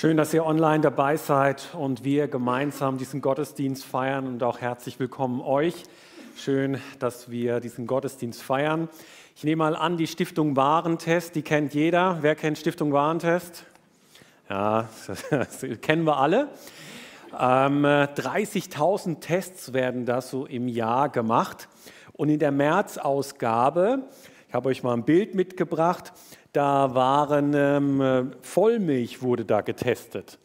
Schön, dass ihr online dabei seid und wir gemeinsam diesen Gottesdienst feiern und auch herzlich willkommen euch. Schön, dass wir diesen Gottesdienst feiern. Ich nehme mal an, die Stiftung Warentest, die kennt jeder. Wer kennt Stiftung Warentest? Ja, das kennen wir alle. Ähm, 30.000 Tests werden das so im Jahr gemacht. Und in der März-Ausgabe, ich habe euch mal ein Bild mitgebracht, da waren ähm, Vollmilch wurde da getestet.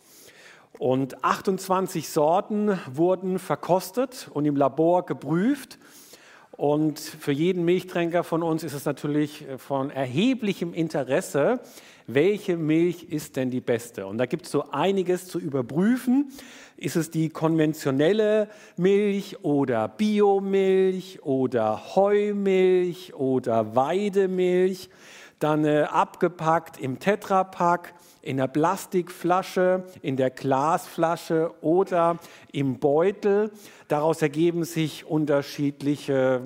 Und 28 Sorten wurden verkostet und im Labor geprüft. Und für jeden Milchtränker von uns ist es natürlich von erheblichem Interesse, welche Milch ist denn die beste. Und da gibt es so einiges zu überprüfen. Ist es die konventionelle Milch oder Biomilch oder Heumilch oder Weidemilch? Dann äh, abgepackt im Tetrapack, in der Plastikflasche, in der Glasflasche oder im Beutel. Daraus ergeben sich unterschiedliche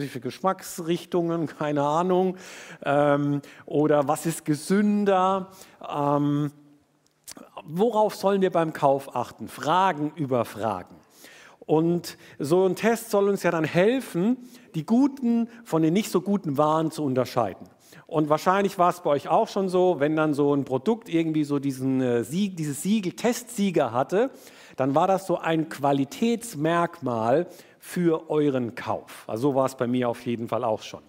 ich, Geschmacksrichtungen, keine Ahnung. Ähm, oder was ist gesünder? Ähm, worauf sollen wir beim Kauf achten? Fragen über Fragen. Und so ein Test soll uns ja dann helfen, die guten von den nicht so guten Waren zu unterscheiden. Und wahrscheinlich war es bei euch auch schon so, wenn dann so ein Produkt irgendwie so diesen äh, Sieg, dieses Siegel, Testsieger hatte, dann war das so ein Qualitätsmerkmal für euren Kauf. Also so war es bei mir auf jeden Fall auch schon.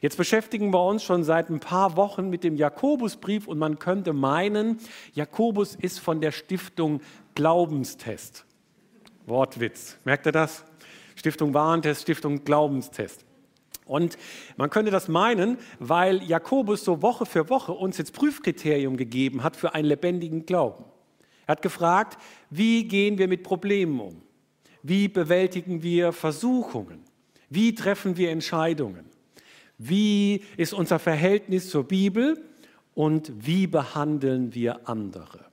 Jetzt beschäftigen wir uns schon seit ein paar Wochen mit dem Jakobusbrief und man könnte meinen, Jakobus ist von der Stiftung Glaubenstest. Wortwitz. Merkt ihr das? Stiftung Warentest, Stiftung Glaubenstest. Und man könnte das meinen, weil Jakobus so Woche für Woche uns jetzt Prüfkriterium gegeben hat für einen lebendigen Glauben. Er hat gefragt, wie gehen wir mit Problemen um? Wie bewältigen wir Versuchungen? Wie treffen wir Entscheidungen? Wie ist unser Verhältnis zur Bibel und wie behandeln wir andere?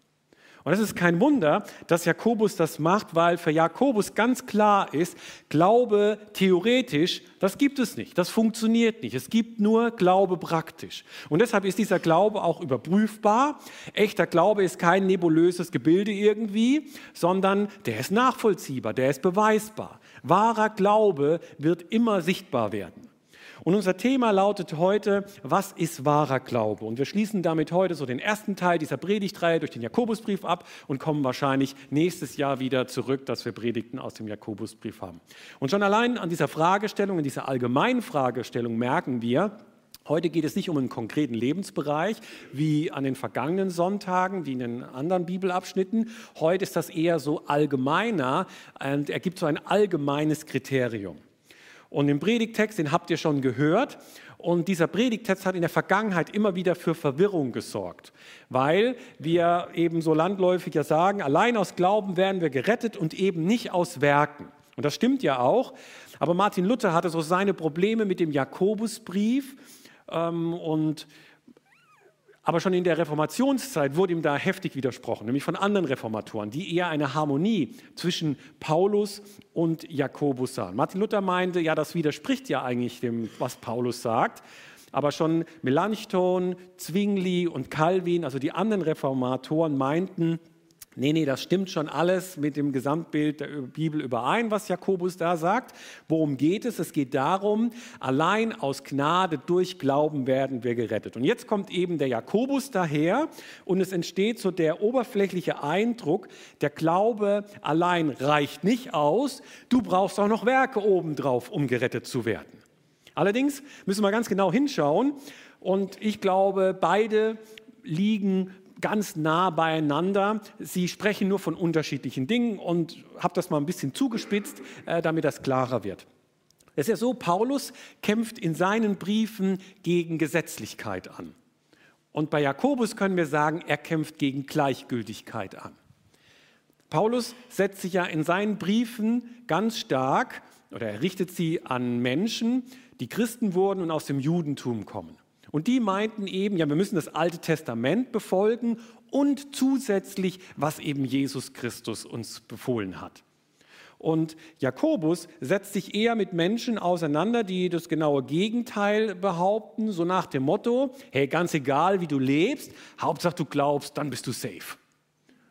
Und es ist kein Wunder, dass Jakobus das macht, weil für Jakobus ganz klar ist, Glaube theoretisch, das gibt es nicht, das funktioniert nicht. Es gibt nur Glaube praktisch. Und deshalb ist dieser Glaube auch überprüfbar. Echter Glaube ist kein nebulöses Gebilde irgendwie, sondern der ist nachvollziehbar, der ist beweisbar. Wahrer Glaube wird immer sichtbar werden. Und unser Thema lautet heute, was ist wahrer Glaube? Und wir schließen damit heute so den ersten Teil dieser Predigtreihe durch den Jakobusbrief ab und kommen wahrscheinlich nächstes Jahr wieder zurück, dass wir Predigten aus dem Jakobusbrief haben. Und schon allein an dieser Fragestellung, in dieser allgemeinen Fragestellung merken wir, Heute geht es nicht um einen konkreten Lebensbereich wie an den vergangenen Sonntagen, wie in den anderen Bibelabschnitten. Heute ist das eher so allgemeiner und er gibt so ein allgemeines Kriterium. Und den Predigtext, den habt ihr schon gehört. Und dieser Predigtext hat in der Vergangenheit immer wieder für Verwirrung gesorgt, weil wir eben so landläufig ja sagen, allein aus Glauben werden wir gerettet und eben nicht aus Werken. Und das stimmt ja auch. Aber Martin Luther hatte so seine Probleme mit dem Jakobusbrief ähm, und aber schon in der Reformationszeit wurde ihm da heftig widersprochen, nämlich von anderen Reformatoren, die eher eine Harmonie zwischen Paulus und Jakobus sahen. Martin Luther meinte, ja, das widerspricht ja eigentlich dem, was Paulus sagt. Aber schon Melanchthon, Zwingli und Calvin, also die anderen Reformatoren, meinten, Nee, nee, das stimmt schon alles mit dem Gesamtbild der Bibel überein, was Jakobus da sagt. Worum geht es? Es geht darum, allein aus Gnade durch Glauben werden wir gerettet. Und jetzt kommt eben der Jakobus daher und es entsteht so der oberflächliche Eindruck, der Glaube allein reicht nicht aus, du brauchst auch noch Werke obendrauf, um gerettet zu werden. Allerdings müssen wir ganz genau hinschauen und ich glaube, beide liegen ganz nah beieinander. Sie sprechen nur von unterschiedlichen Dingen und habe das mal ein bisschen zugespitzt, äh, damit das klarer wird. Es ist ja so, Paulus kämpft in seinen Briefen gegen Gesetzlichkeit an. Und bei Jakobus können wir sagen, er kämpft gegen Gleichgültigkeit an. Paulus setzt sich ja in seinen Briefen ganz stark oder er richtet sie an Menschen, die Christen wurden und aus dem Judentum kommen. Und die meinten eben, ja, wir müssen das Alte Testament befolgen und zusätzlich, was eben Jesus Christus uns befohlen hat. Und Jakobus setzt sich eher mit Menschen auseinander, die das genaue Gegenteil behaupten, so nach dem Motto, hey, ganz egal, wie du lebst, Hauptsache du glaubst, dann bist du safe.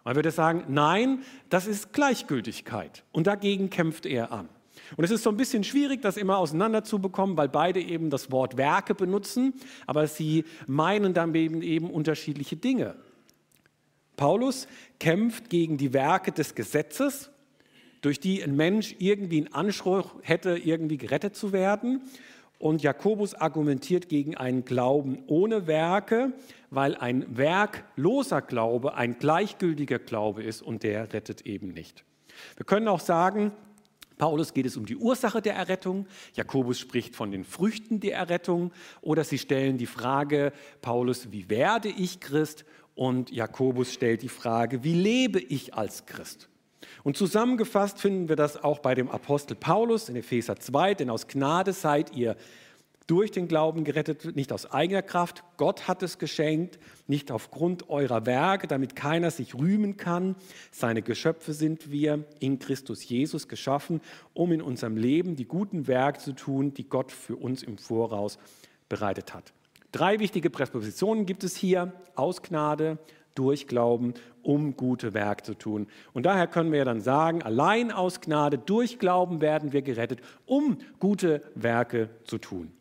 Man würde sagen, nein, das ist Gleichgültigkeit. Und dagegen kämpft er an. Und es ist so ein bisschen schwierig, das immer auseinanderzubekommen, weil beide eben das Wort Werke benutzen, aber sie meinen dann eben, eben unterschiedliche Dinge. Paulus kämpft gegen die Werke des Gesetzes, durch die ein Mensch irgendwie einen Anspruch hätte, irgendwie gerettet zu werden. Und Jakobus argumentiert gegen einen Glauben ohne Werke, weil ein werkloser Glaube ein gleichgültiger Glaube ist und der rettet eben nicht. Wir können auch sagen, Paulus geht es um die Ursache der Errettung, Jakobus spricht von den Früchten der Errettung oder sie stellen die Frage, Paulus, wie werde ich Christ? Und Jakobus stellt die Frage, wie lebe ich als Christ? Und zusammengefasst finden wir das auch bei dem Apostel Paulus in Epheser 2, denn aus Gnade seid ihr durch den Glauben gerettet, nicht aus eigener Kraft. Gott hat es geschenkt, nicht aufgrund eurer Werke, damit keiner sich rühmen kann. Seine Geschöpfe sind wir in Christus Jesus geschaffen, um in unserem Leben die guten Werke zu tun, die Gott für uns im Voraus bereitet hat. Drei wichtige Präpositionen gibt es hier. Aus Gnade, durch Glauben, um gute Werke zu tun. Und daher können wir dann sagen, allein aus Gnade, durch Glauben werden wir gerettet, um gute Werke zu tun.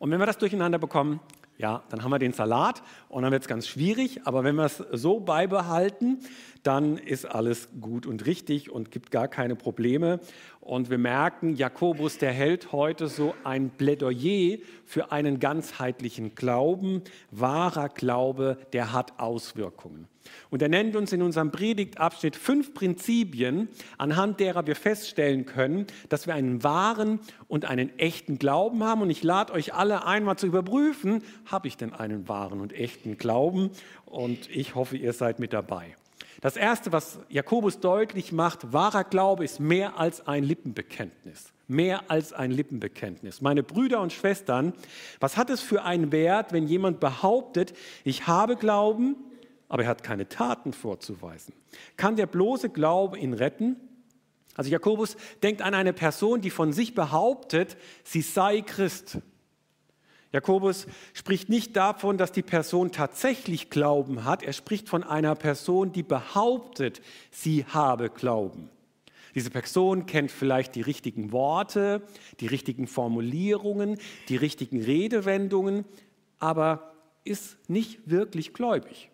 Und wenn wir das durcheinander bekommen, ja, dann haben wir den Salat und dann wird es ganz schwierig. Aber wenn wir es so beibehalten, dann ist alles gut und richtig und gibt gar keine Probleme. Und wir merken, Jakobus, der hält heute so ein Plädoyer für einen ganzheitlichen Glauben. Wahrer Glaube, der hat Auswirkungen. Und er nennt uns in unserem Predigtabschnitt fünf Prinzipien, anhand derer wir feststellen können, dass wir einen wahren und einen echten Glauben haben. Und ich lade euch alle einmal zu überprüfen, habe ich denn einen wahren und echten Glauben? Und ich hoffe, ihr seid mit dabei. Das Erste, was Jakobus deutlich macht, wahrer Glaube ist mehr als ein Lippenbekenntnis. Mehr als ein Lippenbekenntnis. Meine Brüder und Schwestern, was hat es für einen Wert, wenn jemand behauptet, ich habe Glauben, aber er hat keine Taten vorzuweisen. Kann der bloße Glaube ihn retten? Also Jakobus denkt an eine Person, die von sich behauptet, sie sei Christ. Jakobus spricht nicht davon, dass die Person tatsächlich Glauben hat, er spricht von einer Person, die behauptet, sie habe Glauben. Diese Person kennt vielleicht die richtigen Worte, die richtigen Formulierungen, die richtigen Redewendungen, aber ist nicht wirklich gläubig.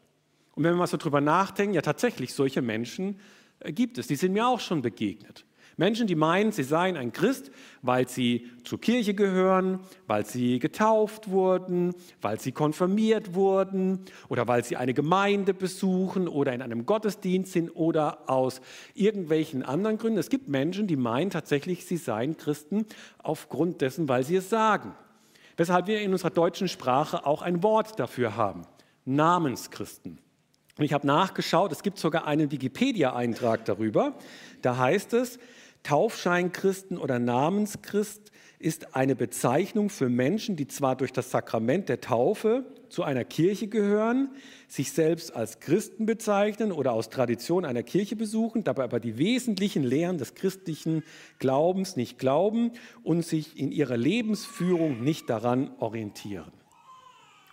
Und wenn wir mal so drüber nachdenken, ja tatsächlich, solche Menschen äh, gibt es. Die sind mir auch schon begegnet. Menschen, die meinen, sie seien ein Christ, weil sie zur Kirche gehören, weil sie getauft wurden, weil sie konfirmiert wurden oder weil sie eine Gemeinde besuchen oder in einem Gottesdienst sind oder aus irgendwelchen anderen Gründen. Es gibt Menschen, die meinen tatsächlich, sie seien Christen aufgrund dessen, weil sie es sagen. Weshalb wir in unserer deutschen Sprache auch ein Wort dafür haben. Namenschristen. Und ich habe nachgeschaut, es gibt sogar einen Wikipedia-Eintrag darüber. Da heißt es, Taufscheinchristen oder Namenschrist ist eine Bezeichnung für Menschen, die zwar durch das Sakrament der Taufe zu einer Kirche gehören, sich selbst als Christen bezeichnen oder aus Tradition einer Kirche besuchen, dabei aber die wesentlichen Lehren des christlichen Glaubens nicht glauben und sich in ihrer Lebensführung nicht daran orientieren.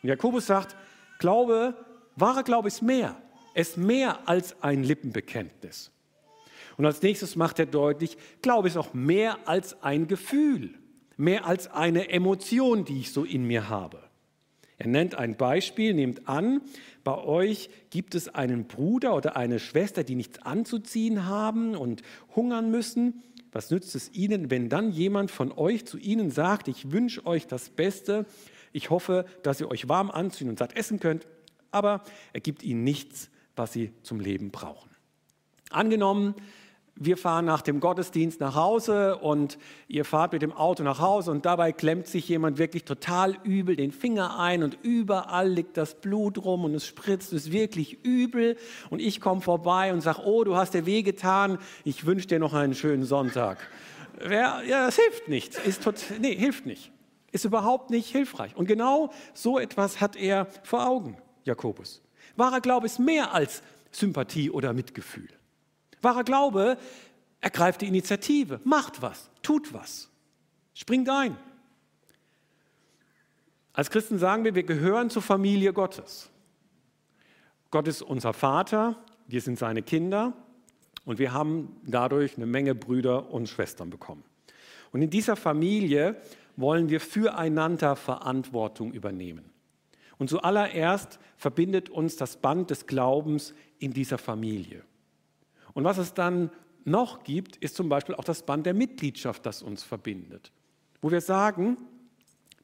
Und Jakobus sagt, Glaube Wahrer Glaube ist mehr. Es ist mehr als ein Lippenbekenntnis. Und als nächstes macht er deutlich, Glaube ist auch mehr als ein Gefühl, mehr als eine Emotion, die ich so in mir habe. Er nennt ein Beispiel, nehmt an, bei euch gibt es einen Bruder oder eine Schwester, die nichts anzuziehen haben und hungern müssen. Was nützt es ihnen, wenn dann jemand von euch zu ihnen sagt, ich wünsche euch das Beste, ich hoffe, dass ihr euch warm anziehen und satt essen könnt, aber er gibt ihnen nichts, was sie zum Leben brauchen. Angenommen, wir fahren nach dem Gottesdienst nach Hause und ihr fahrt mit dem Auto nach Hause und dabei klemmt sich jemand wirklich total übel den Finger ein und überall liegt das Blut rum und es spritzt, es ist wirklich übel und ich komme vorbei und sage, oh, du hast dir wehgetan, ich wünsche dir noch einen schönen Sonntag. Ja, das hilft nicht, ist tot, nee, hilft nicht, ist überhaupt nicht hilfreich. Und genau so etwas hat er vor Augen. Jakobus. Wahrer Glaube ist mehr als Sympathie oder Mitgefühl. Wahrer Glaube ergreift die Initiative, macht was, tut was, springt ein. Als Christen sagen wir, wir gehören zur Familie Gottes. Gott ist unser Vater wir sind seine Kinder und wir haben dadurch eine Menge Brüder und Schwestern bekommen. Und in dieser Familie wollen wir füreinander Verantwortung übernehmen. Und zuallererst verbindet uns das Band des Glaubens in dieser Familie. Und was es dann noch gibt, ist zum Beispiel auch das Band der Mitgliedschaft, das uns verbindet. Wo wir sagen,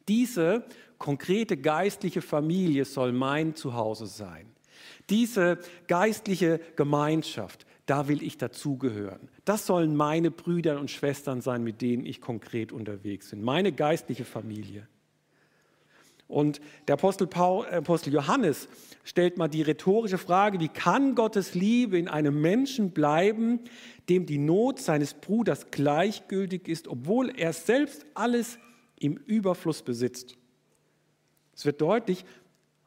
diese konkrete geistliche Familie soll mein Zuhause sein. Diese geistliche Gemeinschaft, da will ich dazugehören. Das sollen meine Brüder und Schwestern sein, mit denen ich konkret unterwegs bin. Meine geistliche Familie. Und der Apostel, Paul, äh, Apostel Johannes stellt mal die rhetorische Frage, wie kann Gottes Liebe in einem Menschen bleiben, dem die Not seines Bruders gleichgültig ist, obwohl er selbst alles im Überfluss besitzt? Es wird deutlich,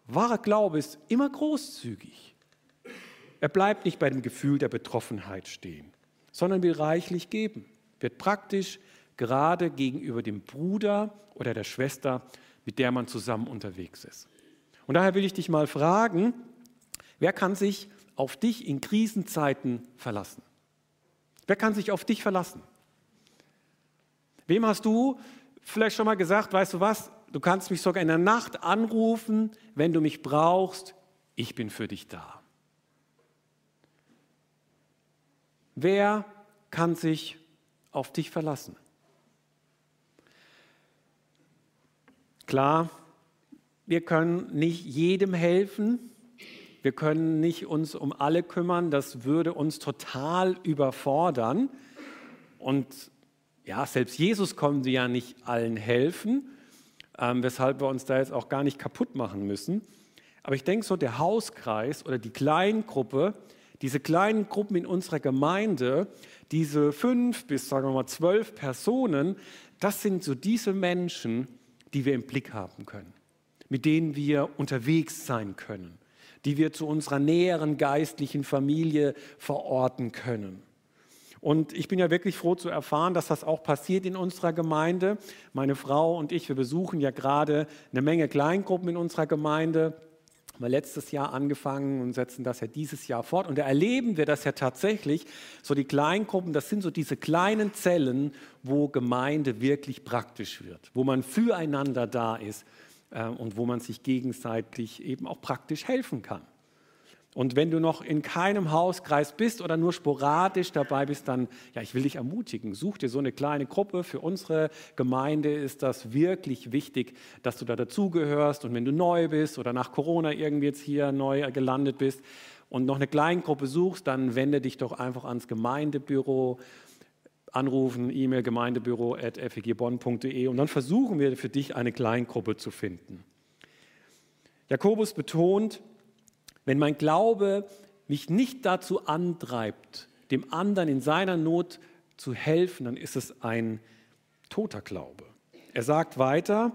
wahrer Glaube ist immer großzügig. Er bleibt nicht bei dem Gefühl der Betroffenheit stehen, sondern will reichlich geben, wird praktisch gerade gegenüber dem Bruder oder der Schwester mit der man zusammen unterwegs ist. Und daher will ich dich mal fragen, wer kann sich auf dich in Krisenzeiten verlassen? Wer kann sich auf dich verlassen? Wem hast du vielleicht schon mal gesagt, weißt du was, du kannst mich sogar in der Nacht anrufen, wenn du mich brauchst, ich bin für dich da. Wer kann sich auf dich verlassen? Klar, wir können nicht jedem helfen. Wir können nicht uns um alle kümmern. Das würde uns total überfordern. Und ja, selbst Jesus konnte ja nicht allen helfen, ähm, weshalb wir uns da jetzt auch gar nicht kaputt machen müssen. Aber ich denke so, der Hauskreis oder die Kleingruppe, diese kleinen Gruppen in unserer Gemeinde, diese fünf bis sagen wir mal zwölf Personen, das sind so diese Menschen, die wir im Blick haben können, mit denen wir unterwegs sein können, die wir zu unserer näheren geistlichen Familie verorten können. Und ich bin ja wirklich froh zu erfahren, dass das auch passiert in unserer Gemeinde. Meine Frau und ich, wir besuchen ja gerade eine Menge Kleingruppen in unserer Gemeinde haben wir letztes Jahr angefangen und setzen das ja dieses Jahr fort. Und da erleben wir das ja tatsächlich, so die Kleingruppen, das sind so diese kleinen Zellen, wo Gemeinde wirklich praktisch wird, wo man füreinander da ist äh, und wo man sich gegenseitig eben auch praktisch helfen kann. Und wenn du noch in keinem Hauskreis bist oder nur sporadisch dabei bist, dann, ja, ich will dich ermutigen, such dir so eine kleine Gruppe. Für unsere Gemeinde ist das wirklich wichtig, dass du da dazugehörst. Und wenn du neu bist oder nach Corona irgendwie jetzt hier neu gelandet bist und noch eine Kleingruppe suchst, dann wende dich doch einfach ans Gemeindebüro, anrufen, E-Mail gemeindebüro.fegbonn.de und dann versuchen wir für dich eine Kleingruppe zu finden. Jakobus betont, wenn mein Glaube mich nicht dazu antreibt, dem anderen in seiner Not zu helfen, dann ist es ein toter Glaube. Er sagt weiter,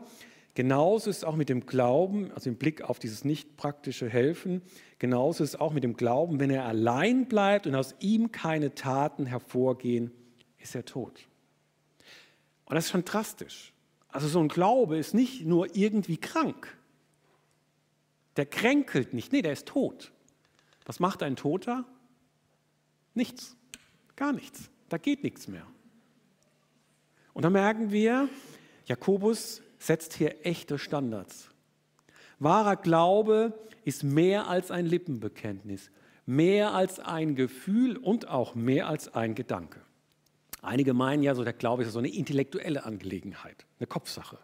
genauso ist es auch mit dem Glauben, also im Blick auf dieses nicht praktische Helfen, genauso ist es auch mit dem Glauben, wenn er allein bleibt und aus ihm keine Taten hervorgehen, ist er tot. Und das ist schon drastisch. Also so ein Glaube ist nicht nur irgendwie krank, der kränkelt nicht, nee, der ist tot. Was macht ein Toter? Nichts, gar nichts. Da geht nichts mehr. Und da merken wir, Jakobus setzt hier echte Standards. Wahrer Glaube ist mehr als ein Lippenbekenntnis, mehr als ein Gefühl und auch mehr als ein Gedanke. Einige meinen ja, so der Glaube ist so eine intellektuelle Angelegenheit, eine Kopfsache.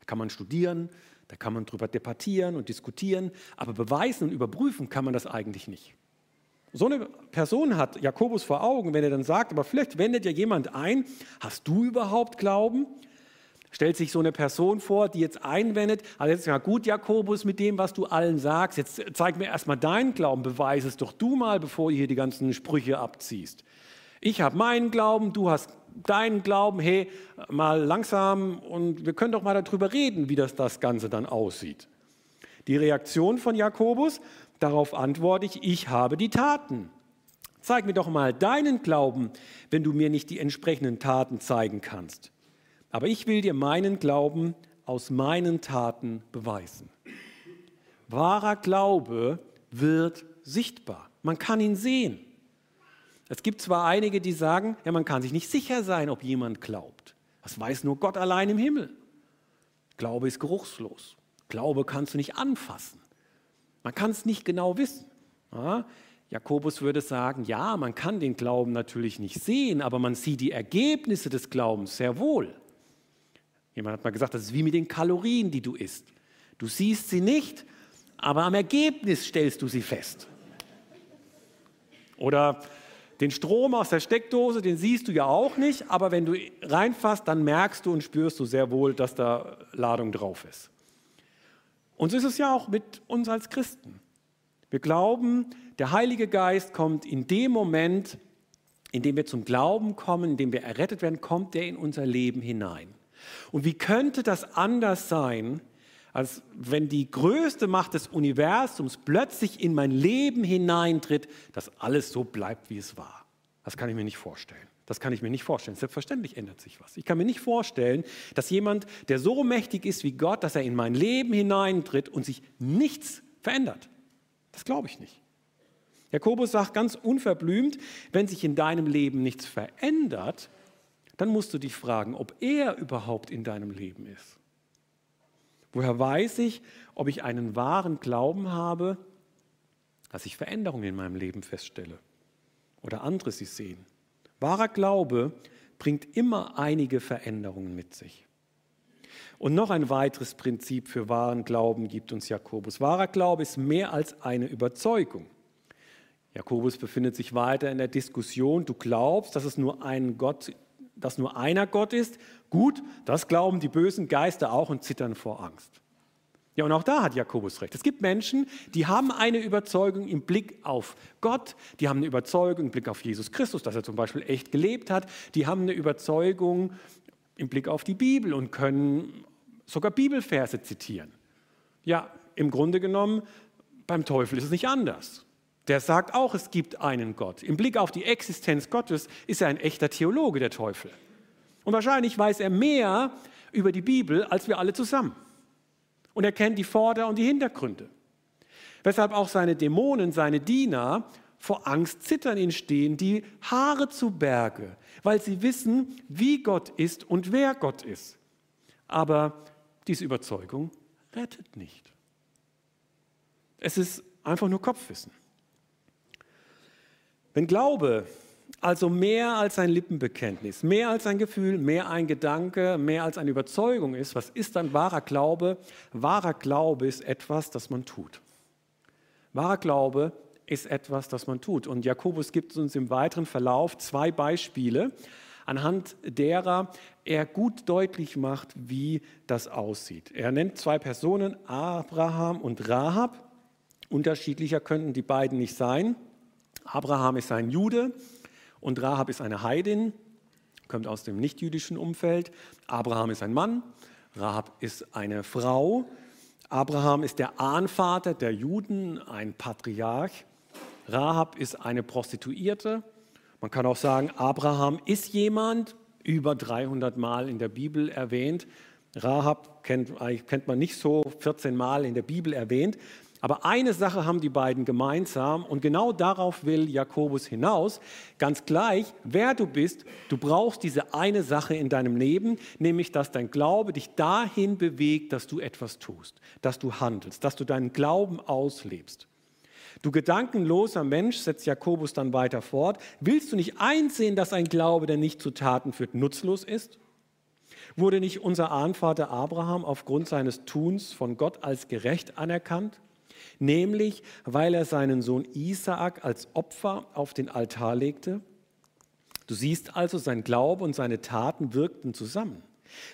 Da kann man studieren, da kann man drüber debattieren und diskutieren, aber beweisen und überprüfen kann man das eigentlich nicht. So eine Person hat Jakobus vor Augen, wenn er dann sagt, aber vielleicht wendet ja jemand ein, hast du überhaupt Glauben? Stellt sich so eine Person vor, die jetzt einwendet, also jetzt ja gut, Jakobus, mit dem, was du allen sagst, jetzt zeig mir erstmal deinen Glauben, beweise es doch du mal, bevor du hier die ganzen Sprüche abziehst. Ich habe meinen Glauben, du hast deinen Glauben, hey, mal langsam und wir können doch mal darüber reden, wie das, das Ganze dann aussieht. Die Reaktion von Jakobus, darauf antworte ich, ich habe die Taten. Zeig mir doch mal deinen Glauben, wenn du mir nicht die entsprechenden Taten zeigen kannst. Aber ich will dir meinen Glauben aus meinen Taten beweisen. Wahrer Glaube wird sichtbar. Man kann ihn sehen. Es gibt zwar einige, die sagen, ja, man kann sich nicht sicher sein, ob jemand glaubt. Das weiß nur Gott allein im Himmel. Glaube ist geruchslos. Glaube kannst du nicht anfassen. Man kann es nicht genau wissen. Ja? Jakobus würde sagen, ja, man kann den Glauben natürlich nicht sehen, aber man sieht die Ergebnisse des Glaubens sehr wohl. Jemand hat mal gesagt, das ist wie mit den Kalorien, die du isst. Du siehst sie nicht, aber am Ergebnis stellst du sie fest. Oder den Strom aus der Steckdose, den siehst du ja auch nicht, aber wenn du reinfasst, dann merkst du und spürst du sehr wohl, dass da Ladung drauf ist. Und so ist es ja auch mit uns als Christen. Wir glauben, der Heilige Geist kommt in dem Moment, in dem wir zum Glauben kommen, in dem wir errettet werden, kommt er in unser Leben hinein. Und wie könnte das anders sein, als wenn die größte Macht des Universums plötzlich in mein Leben hineintritt, dass alles so bleibt, wie es war. Das kann ich mir nicht vorstellen. Das kann ich mir nicht vorstellen. Selbstverständlich ändert sich was. Ich kann mir nicht vorstellen, dass jemand, der so mächtig ist wie Gott, dass er in mein Leben hineintritt und sich nichts verändert. Das glaube ich nicht. Jakobus sagt ganz unverblümt, wenn sich in deinem Leben nichts verändert, dann musst du dich fragen, ob er überhaupt in deinem Leben ist. Woher weiß ich, ob ich einen wahren Glauben habe, dass ich Veränderungen in meinem Leben feststelle oder andere sie sehen? Wahrer Glaube bringt immer einige Veränderungen mit sich. Und noch ein weiteres Prinzip für wahren Glauben gibt uns Jakobus. Wahrer Glaube ist mehr als eine Überzeugung. Jakobus befindet sich weiter in der Diskussion. Du glaubst, dass es nur einen Gott dass nur einer Gott ist, gut, das glauben die bösen Geister auch und zittern vor Angst. Ja, und auch da hat Jakobus recht. Es gibt Menschen, die haben eine Überzeugung im Blick auf Gott, die haben eine Überzeugung im Blick auf Jesus Christus, dass er zum Beispiel echt gelebt hat, die haben eine Überzeugung im Blick auf die Bibel und können sogar Bibelverse zitieren. Ja, im Grunde genommen, beim Teufel ist es nicht anders. Der sagt auch, es gibt einen Gott. Im Blick auf die Existenz Gottes ist er ein echter Theologe, der Teufel. Und wahrscheinlich weiß er mehr über die Bibel als wir alle zusammen. Und er kennt die Vorder- und die Hintergründe. Weshalb auch seine Dämonen, seine Diener vor Angst zittern ihn stehen, die Haare zu Berge, weil sie wissen, wie Gott ist und wer Gott ist. Aber diese Überzeugung rettet nicht. Es ist einfach nur Kopfwissen. Wenn Glaube also mehr als ein Lippenbekenntnis, mehr als ein Gefühl, mehr ein Gedanke, mehr als eine Überzeugung ist, was ist dann wahrer Glaube? Wahrer Glaube ist etwas, das man tut. Wahrer Glaube ist etwas, das man tut. Und Jakobus gibt uns im weiteren Verlauf zwei Beispiele, anhand derer er gut deutlich macht, wie das aussieht. Er nennt zwei Personen, Abraham und Rahab. Unterschiedlicher könnten die beiden nicht sein. Abraham ist ein Jude und Rahab ist eine Heidin, kommt aus dem nichtjüdischen Umfeld. Abraham ist ein Mann, Rahab ist eine Frau. Abraham ist der Ahnvater der Juden, ein Patriarch. Rahab ist eine Prostituierte. Man kann auch sagen, Abraham ist jemand, über 300 Mal in der Bibel erwähnt. Rahab kennt, kennt man nicht so 14 Mal in der Bibel erwähnt. Aber eine Sache haben die beiden gemeinsam und genau darauf will Jakobus hinaus. Ganz gleich, wer du bist, du brauchst diese eine Sache in deinem Leben, nämlich dass dein Glaube dich dahin bewegt, dass du etwas tust, dass du handelst, dass du deinen Glauben auslebst. Du gedankenloser Mensch, setzt Jakobus dann weiter fort, willst du nicht einsehen, dass ein Glaube, der nicht zu Taten führt, nutzlos ist? Wurde nicht unser Ahnvater Abraham aufgrund seines Tuns von Gott als gerecht anerkannt? Nämlich weil er seinen Sohn Isaak als Opfer auf den Altar legte. Du siehst also, sein Glaube und seine Taten wirkten zusammen.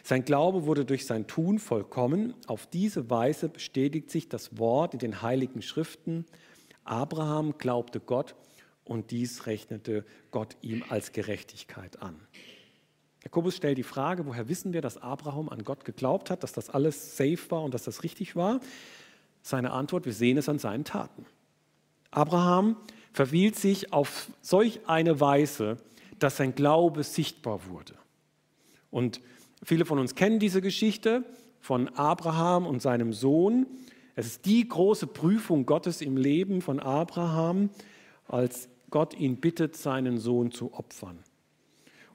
Sein Glaube wurde durch sein Tun vollkommen. Auf diese Weise bestätigt sich das Wort in den heiligen Schriften. Abraham glaubte Gott und dies rechnete Gott ihm als Gerechtigkeit an. Jakobus stellt die Frage, woher wissen wir, dass Abraham an Gott geglaubt hat, dass das alles safe war und dass das richtig war? Seine Antwort, wir sehen es an seinen Taten. Abraham verwielt sich auf solch eine Weise, dass sein Glaube sichtbar wurde. Und viele von uns kennen diese Geschichte von Abraham und seinem Sohn. Es ist die große Prüfung Gottes im Leben von Abraham. als Gott ihn bittet, seinen Sohn zu opfern.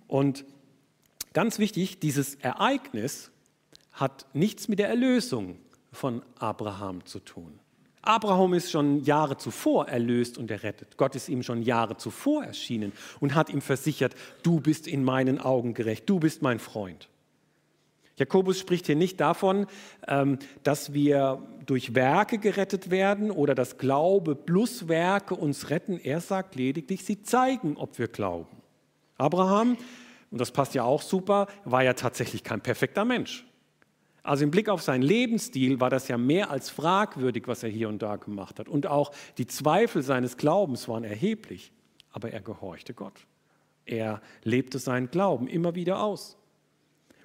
Und ganz wichtig, dieses Ereignis hat nichts mit der Erlösung von Abraham zu tun. Abraham ist schon Jahre zuvor erlöst und errettet. Gott ist ihm schon Jahre zuvor erschienen und hat ihm versichert, du bist in meinen Augen gerecht, du bist mein Freund. Jakobus spricht hier nicht davon, ähm, dass wir durch Werke gerettet werden oder dass Glaube plus Werke uns retten. Er sagt lediglich, sie zeigen, ob wir glauben. Abraham, und das passt ja auch super, war ja tatsächlich kein perfekter Mensch. Also im Blick auf seinen Lebensstil war das ja mehr als fragwürdig, was er hier und da gemacht hat. Und auch die Zweifel seines Glaubens waren erheblich. Aber er gehorchte Gott. Er lebte seinen Glauben immer wieder aus.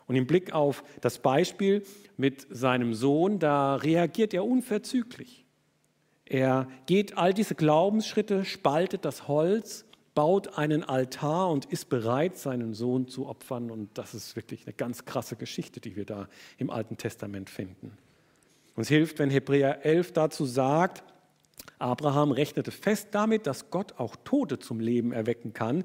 Und im Blick auf das Beispiel mit seinem Sohn, da reagiert er unverzüglich. Er geht all diese Glaubensschritte, spaltet das Holz, baut einen Altar und ist bereit, seinen Sohn zu opfern. Und das ist wirklich eine ganz krasse Geschichte, die wir da im Alten Testament finden. Uns hilft, wenn Hebräer 11 dazu sagt, Abraham rechnete fest damit, dass Gott auch Tote zum Leben erwecken kann.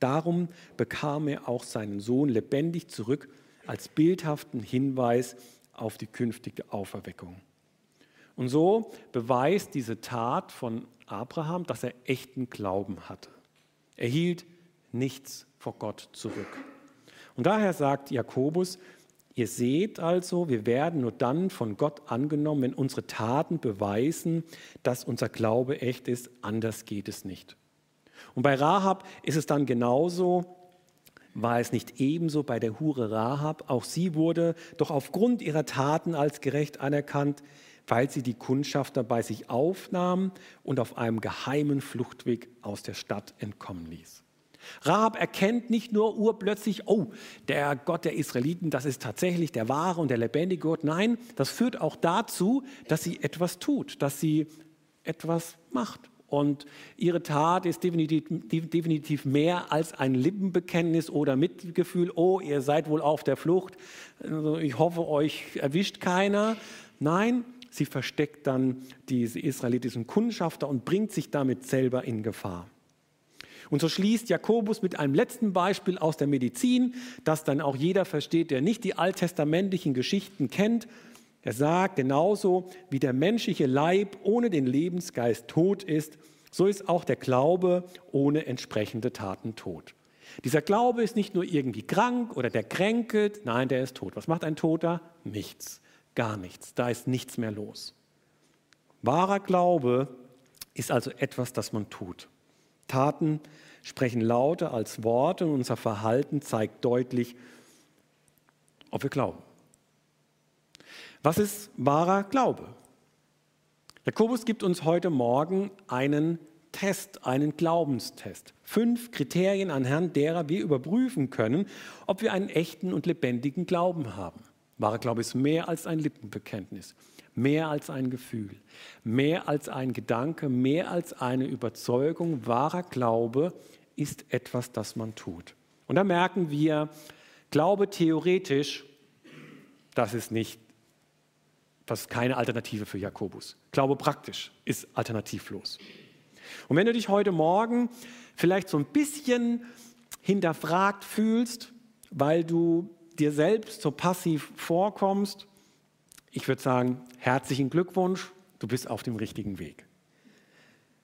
Darum bekam er auch seinen Sohn lebendig zurück als bildhaften Hinweis auf die künftige Auferweckung. Und so beweist diese Tat von Abraham, dass er echten Glauben hatte. Er hielt nichts vor Gott zurück. Und daher sagt Jakobus, ihr seht also, wir werden nur dann von Gott angenommen, wenn unsere Taten beweisen, dass unser Glaube echt ist, anders geht es nicht. Und bei Rahab ist es dann genauso, war es nicht ebenso bei der Hure Rahab? Auch sie wurde doch aufgrund ihrer Taten als gerecht anerkannt, weil sie die Kundschafter bei sich aufnahm und auf einem geheimen Fluchtweg aus der Stadt entkommen ließ. Rahab erkennt nicht nur urplötzlich, oh, der Gott der Israeliten, das ist tatsächlich der wahre und der lebendige Gott. Nein, das führt auch dazu, dass sie etwas tut, dass sie etwas macht. Und ihre Tat ist definitiv, definitiv, mehr als ein Lippenbekenntnis oder Mitgefühl, oh, ihr seid wohl auf der Flucht, also ich hoffe, euch erwischt keiner. Nein, sie versteckt dann diese israelitischen Kundschafter und bringt sich damit selber in Gefahr. Und so schließt Jakobus mit einem letzten Beispiel aus der Medizin, das dann auch jeder versteht, der nicht die alttestamentlichen Geschichten kennt, er sagt, genauso wie der menschliche Leib ohne den Lebensgeist tot ist, so ist auch der Glaube ohne entsprechende Taten tot. Dieser Glaube ist nicht nur irgendwie krank oder der kränkelt, nein, der ist tot. Was macht ein Toter? Nichts, gar nichts. Da ist nichts mehr los. Wahrer Glaube ist also etwas, das man tut. Taten sprechen lauter als Worte und unser Verhalten zeigt deutlich, ob wir glauben. Was ist wahrer Glaube? Jakobus gibt uns heute Morgen einen Test, einen Glaubenstest. Fünf Kriterien anhand derer wir überprüfen können, ob wir einen echten und lebendigen Glauben haben. Wahrer Glaube ist mehr als ein Lippenbekenntnis, mehr als ein Gefühl, mehr als ein Gedanke, mehr als eine Überzeugung. Wahrer Glaube ist etwas, das man tut. Und da merken wir, Glaube theoretisch, das ist nicht das ist keine Alternative für Jakobus. Glaube praktisch ist alternativlos. Und wenn du dich heute Morgen vielleicht so ein bisschen hinterfragt fühlst, weil du dir selbst so passiv vorkommst, ich würde sagen, herzlichen Glückwunsch, du bist auf dem richtigen Weg.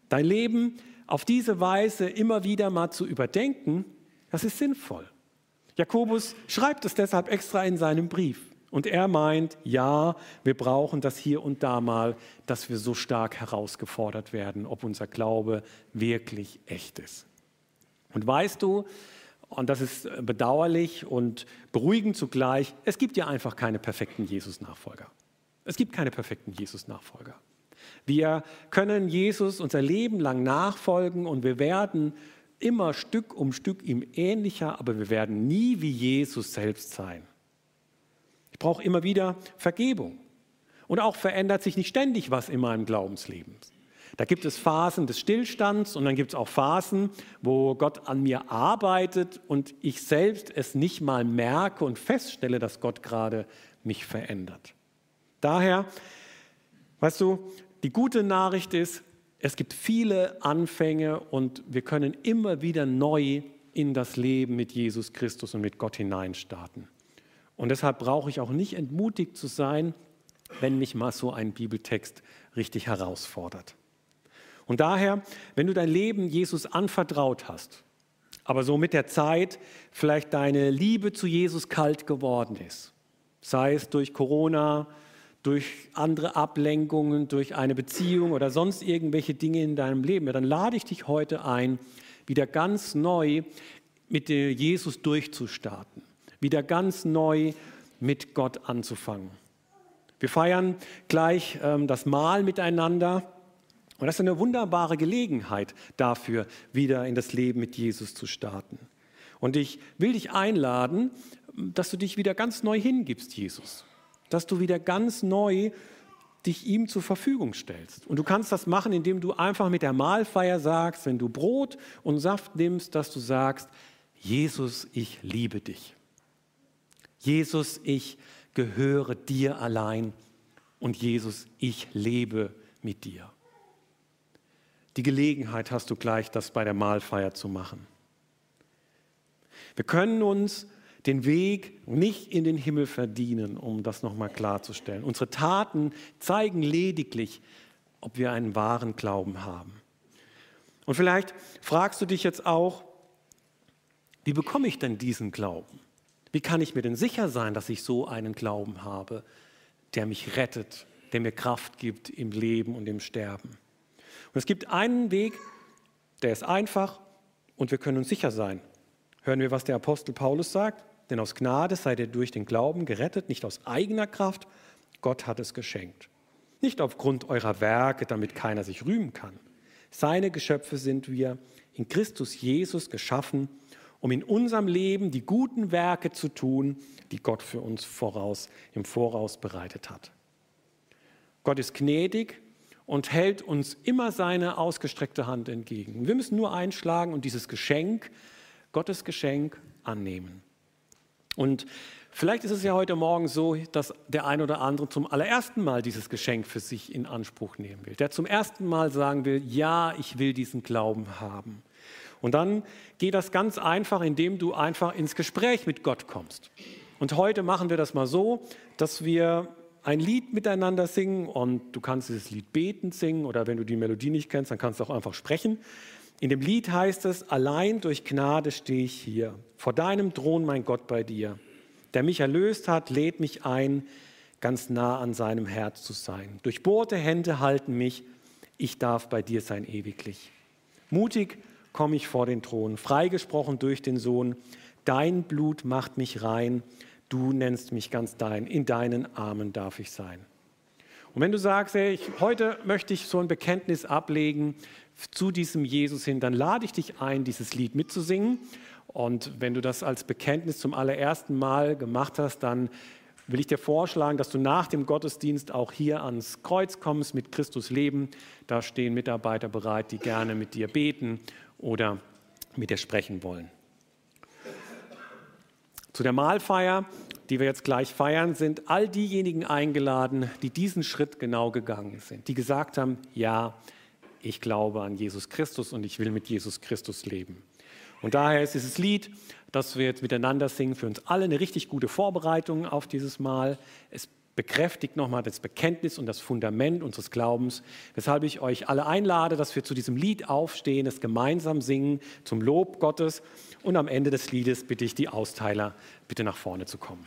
Dein Leben auf diese Weise immer wieder mal zu überdenken, das ist sinnvoll. Jakobus schreibt es deshalb extra in seinem Brief. Und er meint, ja, wir brauchen das hier und da mal, dass wir so stark herausgefordert werden, ob unser Glaube wirklich echt ist. Und weißt du, und das ist bedauerlich und beruhigend zugleich, es gibt ja einfach keine perfekten Jesus-Nachfolger. Es gibt keine perfekten Jesus-Nachfolger. Wir können Jesus unser Leben lang nachfolgen und wir werden immer Stück um Stück ihm ähnlicher, aber wir werden nie wie Jesus selbst sein. Ich brauche immer wieder Vergebung. Und auch verändert sich nicht ständig was in meinem Glaubensleben. Da gibt es Phasen des Stillstands und dann gibt es auch Phasen, wo Gott an mir arbeitet und ich selbst es nicht mal merke und feststelle, dass Gott gerade mich verändert. Daher, weißt du, die gute Nachricht ist, es gibt viele Anfänge und wir können immer wieder neu in das Leben mit Jesus Christus und mit Gott hineinstarten. Und deshalb brauche ich auch nicht entmutigt zu sein, wenn mich mal so ein Bibeltext richtig herausfordert. Und daher, wenn du dein Leben Jesus anvertraut hast, aber so mit der Zeit vielleicht deine Liebe zu Jesus kalt geworden ist, sei es durch Corona, durch andere Ablenkungen, durch eine Beziehung oder sonst irgendwelche Dinge in deinem Leben, ja, dann lade ich dich heute ein, wieder ganz neu mit Jesus durchzustarten, wieder ganz neu mit Gott anzufangen. Wir feiern gleich ähm, das Mahl miteinander. Und das ist eine wunderbare Gelegenheit dafür, wieder in das Leben mit Jesus zu starten. Und ich will dich einladen, dass du dich wieder ganz neu hingibst, Jesus. Dass du wieder ganz neu dich ihm zur Verfügung stellst. Und du kannst das machen, indem du einfach mit der Mahlfeier sagst, wenn du Brot und Saft nimmst, dass du sagst, Jesus, ich liebe dich. Jesus, ich gehöre dir allein. Und Jesus, ich lebe mit dir. Die Gelegenheit hast du gleich, das bei der Mahlfeier zu machen. Wir können uns den Weg nicht in den Himmel verdienen, um das nochmal klarzustellen. Unsere Taten zeigen lediglich, ob wir einen wahren Glauben haben. Und vielleicht fragst du dich jetzt auch, wie bekomme ich denn diesen Glauben? Wie kann ich mir denn sicher sein, dass ich so einen Glauben habe, der mich rettet, der mir Kraft gibt im Leben und im Sterben? Und es gibt einen Weg, der ist einfach und wir können uns sicher sein. Hören wir, was der Apostel Paulus sagt? Denn aus Gnade seid ihr durch den Glauben gerettet, nicht aus eigener Kraft. Gott hat es geschenkt. Nicht aufgrund eurer Werke, damit keiner sich rühmen kann. Seine Geschöpfe sind wir in Christus Jesus geschaffen, um in unserem Leben die guten Werke zu tun, die Gott für uns voraus, im Voraus bereitet hat. Gott ist gnädig und hält uns immer seine ausgestreckte Hand entgegen. Wir müssen nur einschlagen und dieses Geschenk, Gottes Geschenk, annehmen. Und vielleicht ist es ja heute Morgen so, dass der ein oder andere zum allerersten Mal dieses Geschenk für sich in Anspruch nehmen will, der zum ersten Mal sagen will, ja, ich will diesen Glauben haben. Und dann geht das ganz einfach, indem du einfach ins Gespräch mit Gott kommst. Und heute machen wir das mal so, dass wir ein Lied miteinander singen und du kannst dieses Lied betend singen oder wenn du die Melodie nicht kennst, dann kannst du auch einfach sprechen. In dem Lied heißt es, allein durch Gnade stehe ich hier, vor deinem Thron, mein Gott, bei dir. Der mich erlöst hat, lädt mich ein, ganz nah an seinem Herz zu sein. Durchbohrte Hände halten mich, ich darf bei dir sein ewiglich. Mutig komme ich vor den Thron, freigesprochen durch den Sohn. Dein Blut macht mich rein, du nennst mich ganz dein, in deinen Armen darf ich sein. Und wenn du sagst, ey, ich, heute möchte ich so ein Bekenntnis ablegen zu diesem Jesus hin, dann lade ich dich ein, dieses Lied mitzusingen. Und wenn du das als Bekenntnis zum allerersten Mal gemacht hast, dann will ich dir vorschlagen, dass du nach dem Gottesdienst auch hier ans Kreuz kommst mit Christus Leben. Da stehen Mitarbeiter bereit, die gerne mit dir beten oder mit dir sprechen wollen. Zu der Mahlfeier die wir jetzt gleich feiern, sind all diejenigen eingeladen, die diesen Schritt genau gegangen sind, die gesagt haben, ja, ich glaube an Jesus Christus und ich will mit Jesus Christus leben. Und daher ist dieses Lied, das wir jetzt miteinander singen, für uns alle eine richtig gute Vorbereitung auf dieses Mal. Es bekräftigt nochmal das Bekenntnis und das Fundament unseres Glaubens, weshalb ich euch alle einlade, dass wir zu diesem Lied aufstehen, es gemeinsam singen zum Lob Gottes und am Ende des Liedes bitte ich die Austeiler, bitte nach vorne zu kommen.